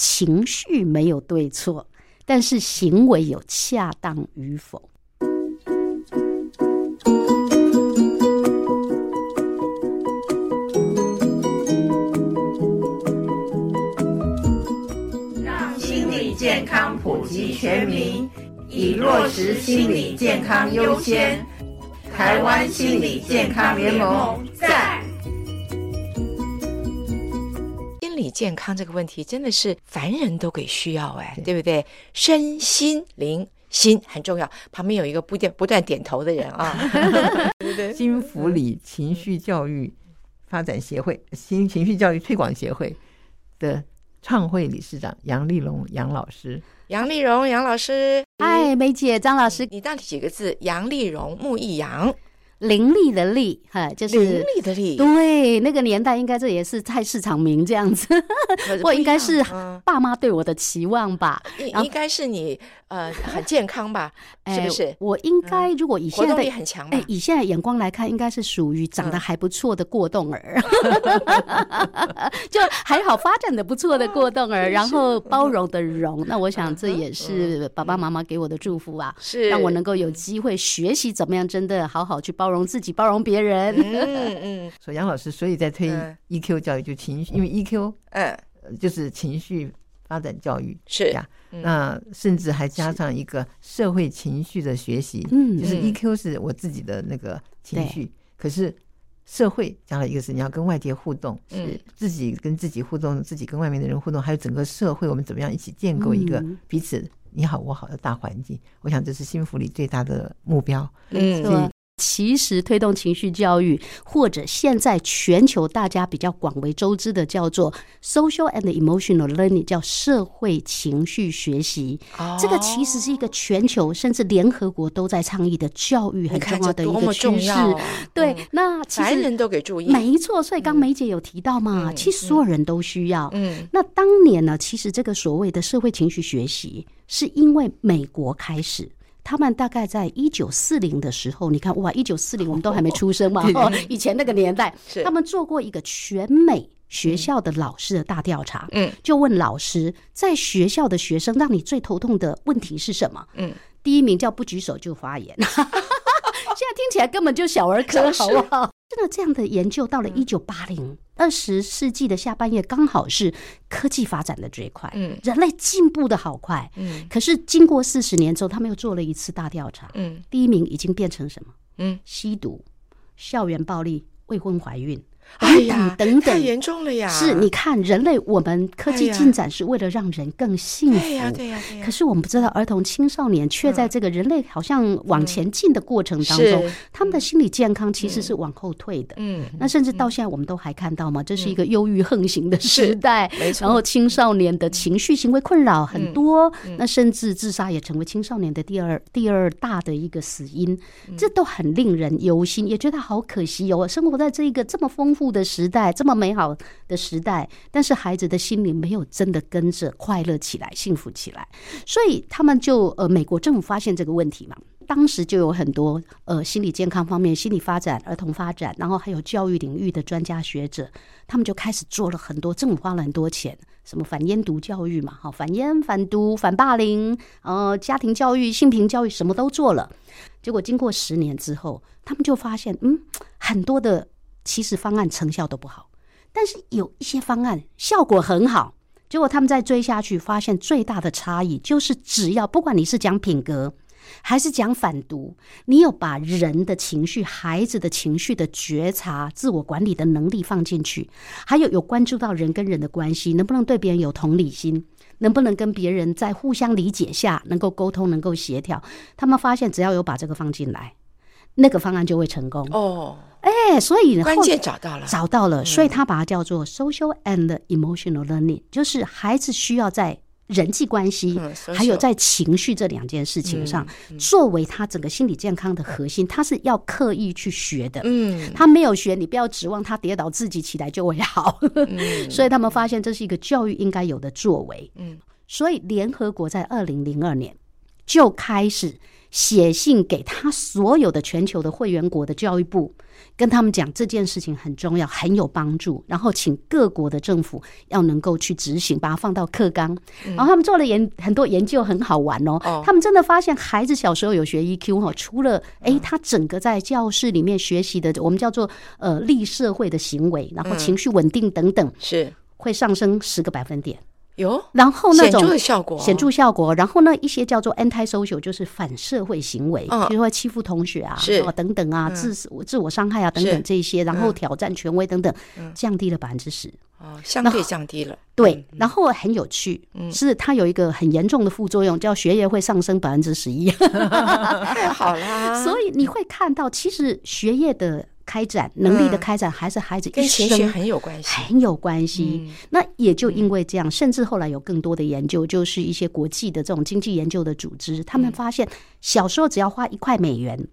情绪没有对错，但是行为有恰当与否。让心理健康普及全民，以落实心理健康优先。台湾心理健康联盟健康这个问题真的是凡人都给需要哎，对，对不对？身心灵心很重要，旁边有一个不断不断点头的人啊，对对？心福里情绪教育发展协会、新情绪教育推广协会的创会理事长杨丽荣杨老师，杨丽荣杨老师，嗨，梅姐张老师，你到底几个字？杨丽荣木易杨。伶俐的俐，哈，就是伶俐的俐。对，那个年代应该这也是菜市场名这样子，或应该是爸妈对我的期望吧。应应该是你呃很健康吧？是不是？我应该如果以现在的很强，哎，以现在眼光来看，应该是属于长得还不错的过动儿，就还好发展的不错的过动儿，然后包容的容。那我想这也是爸爸妈妈给我的祝福啊，是让我能够有机会学习怎么样真的好好去包。包容自己，包容别人。嗯 嗯，说杨老师，所以在推 EQ 教育，就情绪，因为 EQ，嗯，就是情绪发展教育，是呀。那甚至还加上一个社会情绪的学习，嗯，就是 EQ 是我自己的那个情绪，可是社会加了一个是你要跟外界互动，是自己跟自己互动，自己跟外面的人互动，还有整个社会，我们怎么样一起建构一个彼此你好我好的大环境？我想这是幸福里最大的目标。嗯。其实推动情绪教育，或者现在全球大家比较广为周知的叫做 social and emotional learning，叫社会情绪学习。哦，这个其实是一个全球甚至联合国都在倡议的教育很重要的一个趋势。对，那其实凡人都给注意，没错。所以刚梅姐有提到嘛，其实所有人都需要。嗯，那当年呢，其实这个所谓的社会情绪学习，是因为美国开始。他们大概在一九四零的时候，你看哇，一九四零我们都还没出生嘛，哦，以前那个年代，他们做过一个全美学校的老师的大调查，嗯，就问老师，在学校的学生让你最头痛的问题是什么？嗯，第一名叫不举手就发言。现在听起来根本就小儿科，好不好？真的这样的研究到了一九八零二十世纪的下半叶，刚好是科技发展的最快，嗯，人类进步的好快，嗯。可是经过四十年之后，他们又做了一次大调查，嗯，第一名已经变成什么？嗯，吸毒、校园暴力、未婚怀孕。哎呀，等等，太严重了呀！是，你看人类，我们科技进展是为了让人更幸福。对呀，对呀，可是我们不知道，儿童青少年却在这个人类好像往前进的过程当中，他们的心理健康其实是往后退的。嗯，那甚至到现在，我们都还看到嘛，这是一个忧郁横行的时代。没错。然后青少年的情绪行为困扰很多，那甚至自杀也成为青少年的第二第二大的一个死因。这都很令人忧心，也觉得好可惜哦。生活在这一个这么丰富的时代，这么美好的时代，但是孩子的心灵没有真的跟着快乐起来、幸福起来，所以他们就呃，美国政府发现这个问题嘛，当时就有很多呃心理健康方面、心理发展、儿童发展，然后还有教育领域的专家学者，他们就开始做了很多，政府花了很多钱，什么反烟毒教育嘛，好，反烟、反毒、反霸凌，呃，家庭教育、性平教育，什么都做了。结果经过十年之后，他们就发现，嗯，很多的。其实方案成效都不好，但是有一些方案效果很好。结果他们再追下去，发现最大的差异就是，只要不管你是讲品格，还是讲反毒，你有把人的情绪、孩子的情绪的觉察、自我管理的能力放进去，还有有关注到人跟人的关系，能不能对别人有同理心，能不能跟别人在互相理解下能够沟通、能够协调，他们发现只要有把这个放进来，那个方案就会成功哦。哎，所以关键找到了，找到了，所以他把它叫做 social and emotional learning，就是孩子需要在人际关系还有在情绪这两件事情上，作为他整个心理健康的核心，他是要刻意去学的。嗯，他没有学，你不要指望他跌倒自己起来就会好。所以他们发现这是一个教育应该有的作为。嗯，所以联合国在二零零二年就开始。写信给他所有的全球的会员国的教育部，跟他们讲这件事情很重要，很有帮助，然后请各国的政府要能够去执行，把它放到课纲。然后他们做了研很多研究，很好玩哦。他们真的发现，孩子小时候有学 EQ 哈，除了诶，他整个在教室里面学习的，我们叫做呃立社会的行为，然后情绪稳定等等，是会上升十个百分点。有，然后那种显著的效果，显著效果。然后呢，一些叫做 anti-social，就是反社会行为，比如说欺负同学啊，是等等啊，自自我伤害啊等等这些，然后挑战权威等等，降低了百分之十。哦，相对降低了。对，然后很有趣，是它有一个很严重的副作用，叫学业会上升百分之十一。太 好了，所以你会看到，其实学业的。开展能力的开展，还是孩子一生很有关系，很有关系。那也就因为这样，甚至后来有更多的研究，就是一些国际的这种经济研究的组织，他们发现小时候只要花一块美元，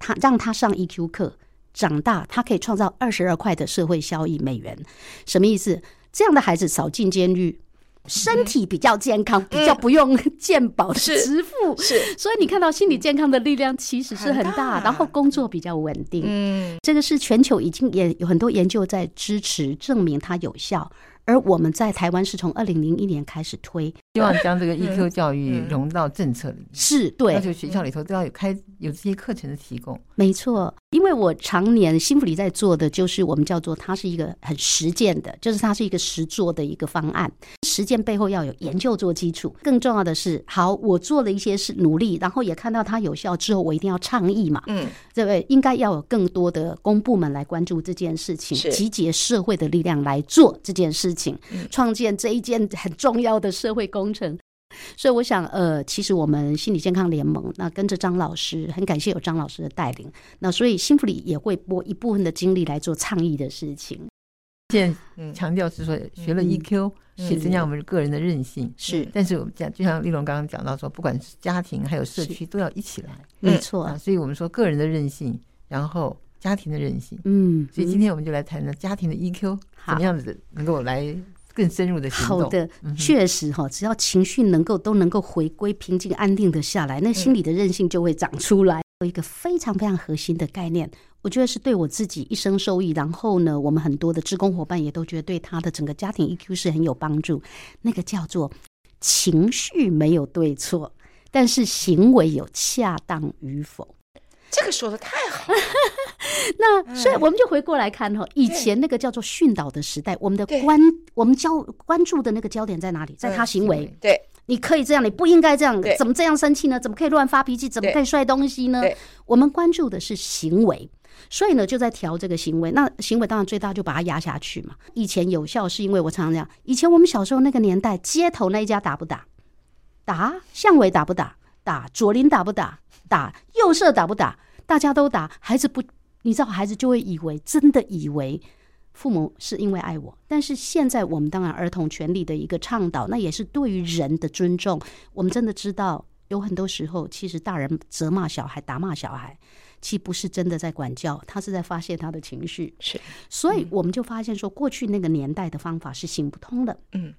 他让他上 EQ 课，长大他可以创造二十二块的社会效益美元。什么意思？这样的孩子少进监狱。身体比较健康，比较不用健保的支付，是，所以你看到心理健康的力量其实是很大，然后工作比较稳定，嗯，这个是全球已经也有很多研究在支持，证明它有效。而我们在台湾是从二零零一年开始推，希望将这个 EQ 教育融到政策里面，是对，而且学校里头都要有开有这些课程的提供。没错，因为我常年心福里在做的就是我们叫做它是一个很实践的，就是它是一个实做的一个方案。实践背后要有研究做基础，更重要的是，好，我做了一些事努力，然后也看到它有效之后，我一定要倡议嘛，嗯，这位应该要有更多的公部门来关注这件事情，集结社会的力量来做这件。事情创建这一件很重要的社会工程，所以我想，呃，其实我们心理健康联盟那跟着张老师，很感谢有张老师的带领，那所以幸福里也会拨一部分的精力来做倡议的事情。现在强调是说，学了 EQ 是增加我们个人的韧性，是。但是我们讲，就像丽蓉刚刚讲到说，不管是家庭还有社区都要一起来，没错啊。所以我们说个人的韧性，然后。家庭的韧性，嗯，所以今天我们就来谈谈家庭的 EQ 怎么样子能够来更深入的行动。好的，确实哈，只要情绪能够都能够回归平静安定的下来，那心理的韧性就会长出来。有一个非常非常核心的概念，我觉得是对我自己一生受益。然后呢，我们很多的职工伙伴也都觉得对他的整个家庭 EQ 是很有帮助。那个叫做情绪没有对错，但是行为有恰当与否。这个说的太好了，那所以我们就回过来看哈，以前那个叫做训导的时代，我们的关我们焦关注的那个焦点在哪里？在他行为。对，你可以这样，你不应该这样，怎么这样生气呢？怎么可以乱发脾气？怎么可以摔东西呢？我们关注的是行为，所以呢就在调这个行为。那行为当然最大就把它压下去嘛。以前有效是因为我常常讲，以前我们小时候那个年代，街头那一家打不打？打，巷尾打不打？打，左邻打不打？打，右舍打不打？大家都打，孩子不，你知道，孩子就会以为真的以为父母是因为爱我。但是现在我们当然儿童权利的一个倡导，那也是对于人的尊重。我们真的知道，有很多时候，其实大人责骂小孩、打骂小孩，其实不是真的在管教，他是在发泄他的情绪。是，所以我们就发现说，过去那个年代的方法是行不通的。嗯。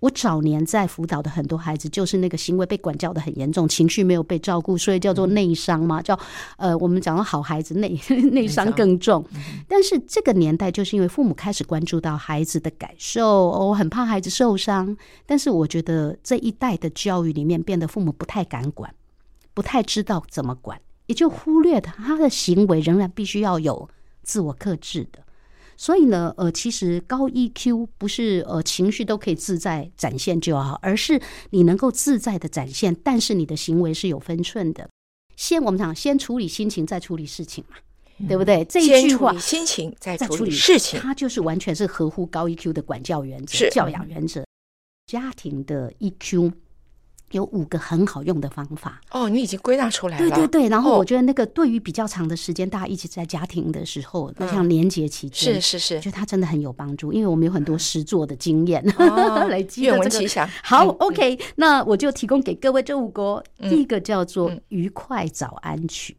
我早年在辅导的很多孩子，就是那个行为被管教的很严重，情绪没有被照顾，所以叫做内伤嘛，叫呃，我们讲到好孩子内 内伤更重。但是这个年代，就是因为父母开始关注到孩子的感受，我很怕孩子受伤。但是我觉得这一代的教育里面，变得父母不太敢管，不太知道怎么管，也就忽略他他的行为仍然必须要有自我克制的。所以呢，呃，其实高 EQ 不是呃情绪都可以自在展现就好，而是你能够自在的展现，但是你的行为是有分寸的。先我们讲，先处理心情，再处理事情嘛，嗯、对不对？这一句话，心情再处理事情，它就是完全是合乎高 EQ 的管教原则、教养原则，家庭的 EQ。有五个很好用的方法。哦，你已经归纳出来了。对对对，然后我觉得那个对于比较长的时间，大家一起在家庭的时候，那像年节期间，是是是，觉得它真的很有帮助，因为我们有很多实作的经验，来记愿闻其详。好，OK，那我就提供给各位这五个，第一个叫做愉快早安曲。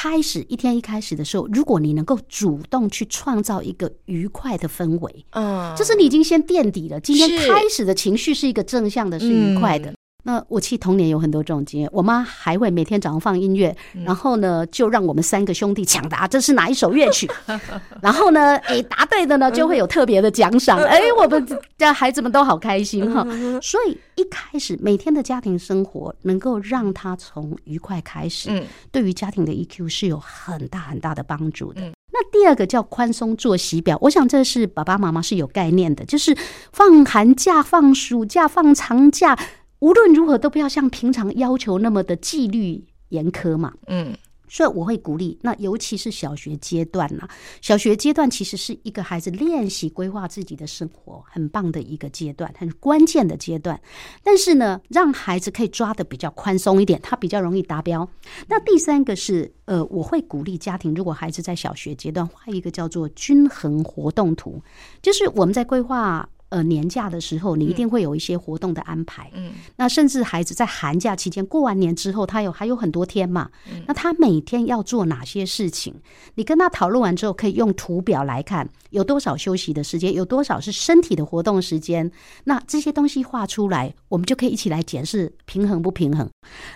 一开始一天一开始的时候，如果你能够主动去创造一个愉快的氛围，嗯，就是你已经先垫底了。今天开始的情绪是一个正向的，是愉快的。那那我其实童年有很多这种经验，我妈还会每天早上放音乐，然后呢就让我们三个兄弟抢答这是哪一首乐曲，然后呢，哎，答对的呢就会有特别的奖赏，哎，我们家孩子们都好开心哈。所以一开始每天的家庭生活能够让他从愉快开始，对于家庭的 EQ 是有很大很大的帮助的。那第二个叫宽松作息表，我想这是爸爸妈妈是有概念的，就是放寒假、放暑假、放长假。无论如何都不要像平常要求那么的纪律严苛嘛。嗯，所以我会鼓励，那尤其是小学阶段呐，小学阶段其实是一个孩子练习规划自己的生活很棒的一个阶段，很关键的阶段。但是呢，让孩子可以抓得比较宽松一点，他比较容易达标。那第三个是，呃，我会鼓励家庭，如果孩子在小学阶段画一个叫做均衡活动图，就是我们在规划。呃，年假的时候，你一定会有一些活动的安排。嗯，那甚至孩子在寒假期间过完年之后，他有还有很多天嘛。嗯，那他每天要做哪些事情？你跟他讨论完之后，可以用图表来看，有多少休息的时间，有多少是身体的活动时间。那这些东西画出来，我们就可以一起来检视平衡不平衡。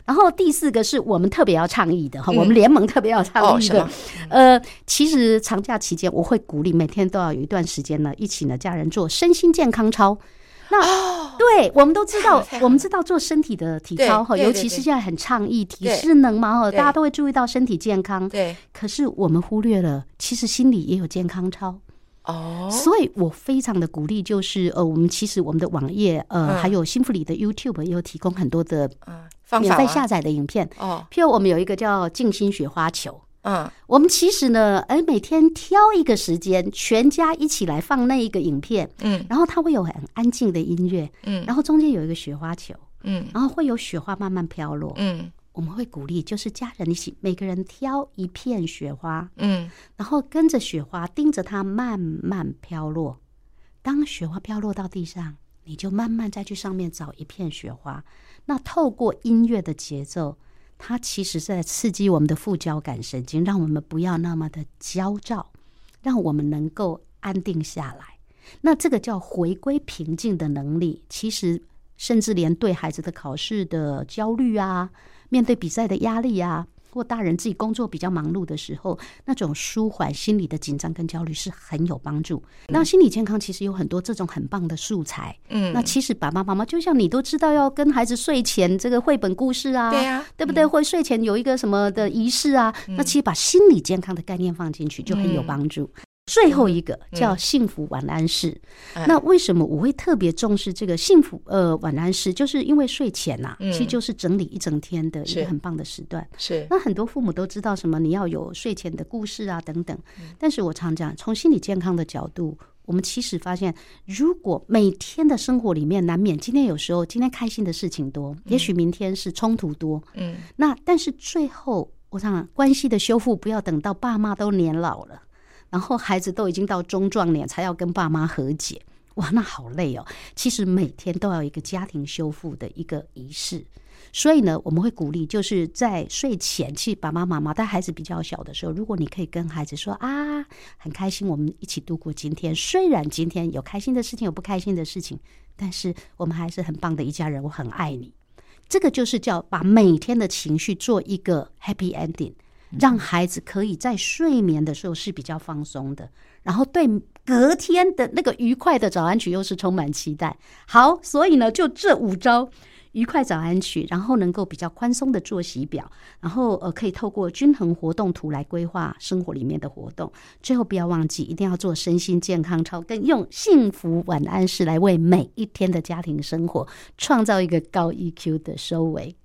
然后第四个是我们特别要倡议的哈，我们联盟特别要倡议的。呃，其实长假期间，我会鼓励每天都要有一段时间呢，一起呢家人做身心健健康操，那对我们都知道，我们知道做身体的体操哈，尤其是现在很倡议体适能嘛哈，大家都会注意到身体健康。对，可是我们忽略了，其实心里也有健康操。哦。所以我非常的鼓励，就是呃，我们其实我们的网页呃，还有幸福里的 YouTube 也有提供很多的免费下载的影片。哦。譬如我们有一个叫静心雪花球。嗯，我们其实呢，哎，每天挑一个时间，全家一起来放那一个影片，嗯，然后它会有很安静的音乐，嗯，然后中间有一个雪花球，嗯，然后会有雪花慢慢飘落，嗯，我们会鼓励，就是家人一起，每个人挑一片雪花，嗯，然后跟着雪花，盯着它慢慢飘落。当雪花飘落到地上，你就慢慢再去上面找一片雪花。那透过音乐的节奏。它其实是在刺激我们的副交感神经，让我们不要那么的焦躁，让我们能够安定下来。那这个叫回归平静的能力，其实甚至连对孩子的考试的焦虑啊，面对比赛的压力啊。或大人自己工作比较忙碌的时候，那种舒缓心理的紧张跟焦虑是很有帮助。那心理健康其实有很多这种很棒的素材。嗯，那其实爸爸妈妈就像你都知道，要跟孩子睡前这个绘本故事啊，对呀，对不对？或睡前有一个什么的仪式啊，那其实把心理健康的概念放进去就很有帮助。最后一个叫幸福晚安式。那为什么我会特别重视这个幸福呃晚安式？就是因为睡前呐，其实就是整理一整天的一个很棒的时段。是。那很多父母都知道什么，你要有睡前的故事啊等等。但是我常讲，从心理健康的角度，我们其实发现，如果每天的生活里面难免今天有时候今天开心的事情多，也许明天是冲突多。嗯。那但是最后，我想关系的修复不要等到爸妈都年老了。然后孩子都已经到中壮年，才要跟爸妈和解，哇，那好累哦。其实每天都要一个家庭修复的一个仪式，所以呢，我们会鼓励，就是在睡前，去爸爸妈妈带孩子比较小的时候，如果你可以跟孩子说啊，很开心，我们一起度过今天。虽然今天有开心的事情，有不开心的事情，但是我们还是很棒的一家人，我很爱你。这个就是叫把每天的情绪做一个 happy ending。让孩子可以在睡眠的时候是比较放松的，然后对隔天的那个愉快的早安曲又是充满期待。好，所以呢，就这五招愉快早安曲，然后能够比较宽松的作息表，然后呃可以透过均衡活动图来规划生活里面的活动。最后不要忘记，一定要做身心健康操，跟用幸福晚安式来为每一天的家庭生活创造一个高 EQ 的收尾。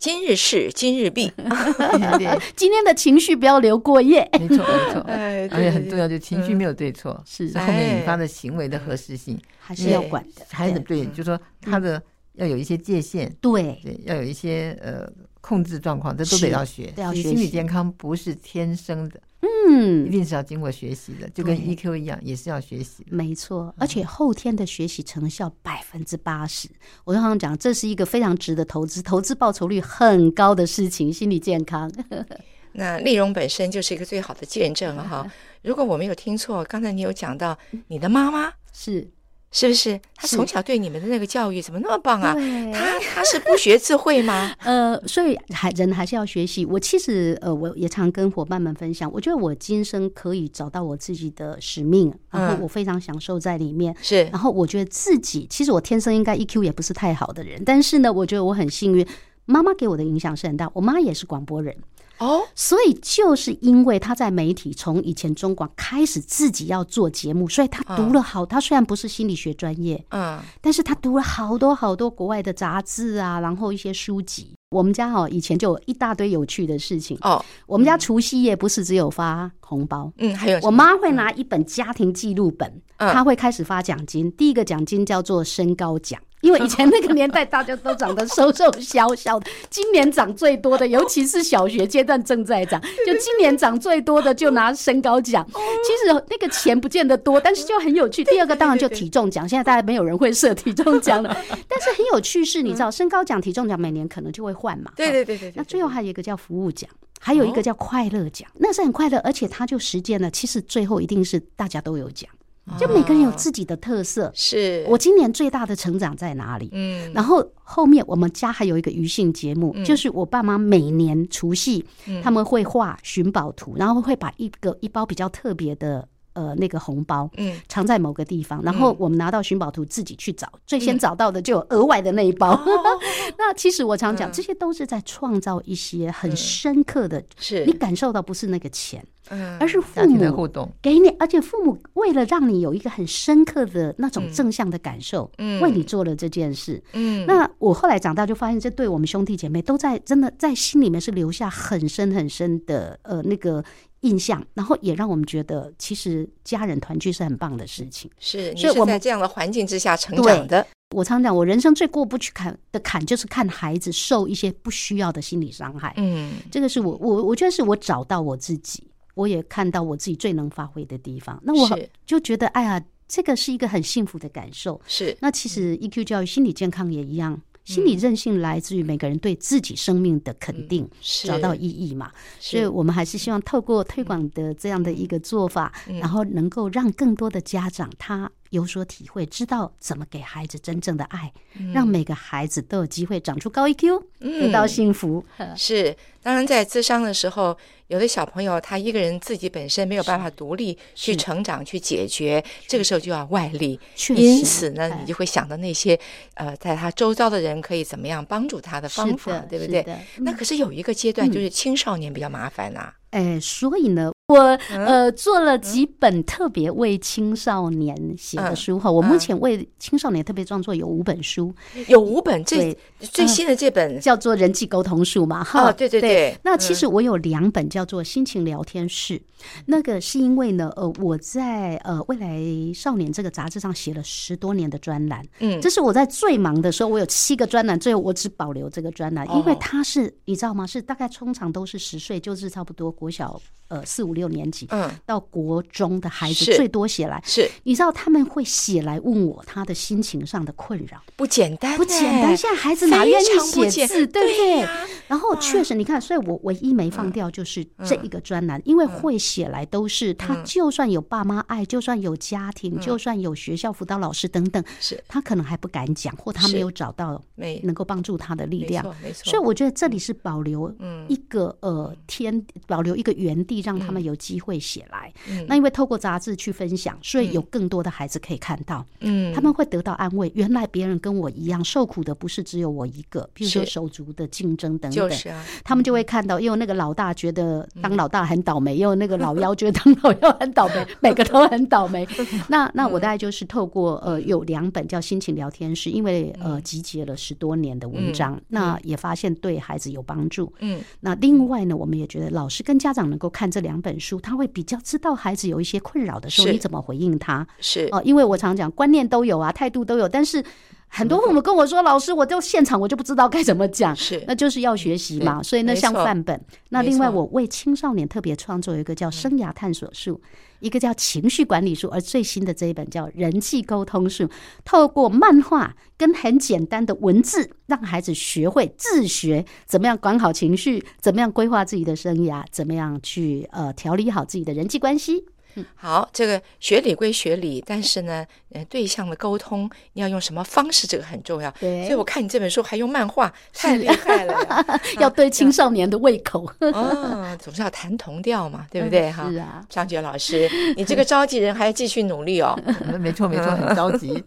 今日事今日毕，今天的情绪不要留过夜。没错没错，而且很重要，就情绪没有对错，是后面引发的行为的合适性。还是要管的。孩子对，就说他的要有一些界限，对。对，要有一些呃控制状况，这都得要学。要学心理健康不是天生的。嗯，一定是要经过学习的，就跟 EQ 一样，也是要学习。没错，而且后天的学习成效百分之八十。我刚刚讲，这是一个非常值得投资、投资报酬率很高的事情——心理健康。那内容本身就是一个最好的见证哈。如果我没有听错，刚才你有讲到你的妈妈是是不是？他从小对你们的那个教育怎么那么棒啊？他他是不学智慧吗？呃，所以还人还是要学习。我其实呃，我也常跟伙伴们分享，我觉得我今生可以找到我自己的使命，然后我非常享受在里面。是，然后我觉得自己其实我天生应该 EQ 也不是太好的人，但是呢，我觉得我很幸运，妈妈给我的影响是很大。我妈也是广播人。哦，所以就是因为他在媒体从以前中广开始自己要做节目，所以他读了好。他虽然不是心理学专业，嗯，但是他读了好多好多国外的杂志啊，然后一些书籍。我们家哦，以前就有一大堆有趣的事情哦。我们家除夕夜不是只有发红包，嗯，还有我妈会拿一本家庭记录本，她会开始发奖金。第一个奖金叫做身高奖。因为以前那个年代，大家都长得瘦瘦小小的。今年长最多的，尤其是小学阶段正在长，就今年长最多的就拿身高奖。其实那个钱不见得多，但是就很有趣。第二个当然就体重奖，现在大家没有人会设体重奖了。但是很有趣是，你知道身高奖、体重奖每年可能就会换嘛？对对对对。那最后还有一个叫服务奖，还有一个叫快乐奖，那是很快乐，而且他就实践了。其实最后一定是大家都有奖。就每个人有自己的特色，是。我今年最大的成长在哪里？嗯，然后后面我们家还有一个余兴节目，就是我爸妈每年除夕他们会画寻宝图，然后会把一个一包比较特别的呃那个红包，嗯，藏在某个地方，然后我们拿到寻宝图自己去找，最先找到的就有额外的那一包。那其实我常讲，这些都是在创造一些很深刻的，是。你感受到不是那个钱。嗯，而是父母互动。给你，而且父母为了让你有一个很深刻的那种正向的感受，嗯，为你做了这件事，嗯，那我后来长大就发现，这对我们兄弟姐妹都在真的在心里面是留下很深很深的呃那个印象，然后也让我们觉得其实家人团聚是很棒的事情。是，所以我们在这样的环境之下成长的。我常讲，我人生最过不去坎的坎，就是看孩子受一些不需要的心理伤害。嗯，这个是我我我觉得是我找到我自己。我也看到我自己最能发挥的地方，那我就觉得，哎呀，这个是一个很幸福的感受。是，那其实 EQ 教育心理健康也一样，心理韧性来自于每个人对自己生命的肯定，找到意义嘛。所以我们还是希望透过推广的这样的一个做法，然后能够让更多的家长他有所体会，知道怎么给孩子真正的爱，让每个孩子都有机会长出高 EQ，得到幸福。是，当然在智商的时候。有的小朋友他一个人自己本身没有办法独立去成长去解决，这个时候就要外力。因此呢，你就会想到那些呃，在他周遭的人可以怎么样帮助他的方法，对不对？那可是有一个阶段就是青少年比较麻烦呐。哎，所以呢。我呃做了几本特别为青少年写的书哈，我目前为青少年特别创作有五本书，有五本，最最新的这本叫做《人际沟通术》嘛哈，对对对。那其实我有两本叫做《心情聊天室》，那个是因为呢，呃，我在呃未来少年这个杂志上写了十多年的专栏，嗯，这是我在最忙的时候，我有七个专栏，最后我只保留这个专栏，因为它是你知道吗？是大概通常都是十岁，就是差不多国小。呃，四五六年级，嗯，到国中的孩子最多写来，是，你知道他们会写来问我他的心情上的困扰，不简单，不简单。现在孩子哪愿意写字，对不对？然后确实，你看，所以我唯一没放掉就是这一个专栏，因为会写来都是他，就算有爸妈爱，就算有家庭，就算有学校辅导老师等等，是。他可能还不敢讲，或他没有找到能够帮助他的力量，没错。所以我觉得这里是保留一个呃天，保留一个原地。让他们有机会写来，嗯、那因为透过杂志去分享，所以有更多的孩子可以看到，嗯，他们会得到安慰。原来别人跟我一样受苦的，不是只有我一个。比如说手足的竞争等等，就是啊，他们就会看到，因为那个老大觉得当老大很倒霉，因为那个老幺觉得当老幺很倒霉，每个都很倒霉。那那我大概就是透过呃有两本叫《心情聊天室》，因为呃集结了十多年的文章，那也发现对孩子有帮助。嗯，那另外呢，我们也觉得老师跟家长能够看。这两本书，他会比较知道孩子有一些困扰的时候，你怎么回应他？是哦，因为我常讲观念都有啊，态度都有，但是很多父母跟我说：“老师，我就现场我就不知道该怎么讲。”是，那就是要学习嘛。所以那像范本。那另外，我为青少年特别创作一个叫生涯探索术，一个叫情绪管理术，而最新的这一本叫人际沟通术，透过漫画跟很简单的文字，让孩子学会自学怎么样管好情绪，怎么样规划自己的生涯，怎么样去呃调理好自己的人际关系。好，这个学理归学理，但是呢，呃，对象的沟通你要用什么方式，这个很重要。对，所以我看你这本书还用漫画，太厉害了，要对青少年的胃口。哦，总是要谈同调嘛，对不对？哈，是啊，张杰老师，你这个召集人还要继续努力哦。没错，没错，很着急，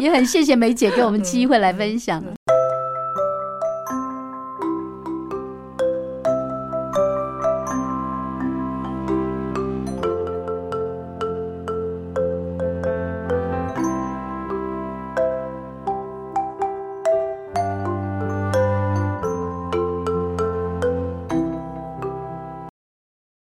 也很谢谢梅姐给我们机会来分享。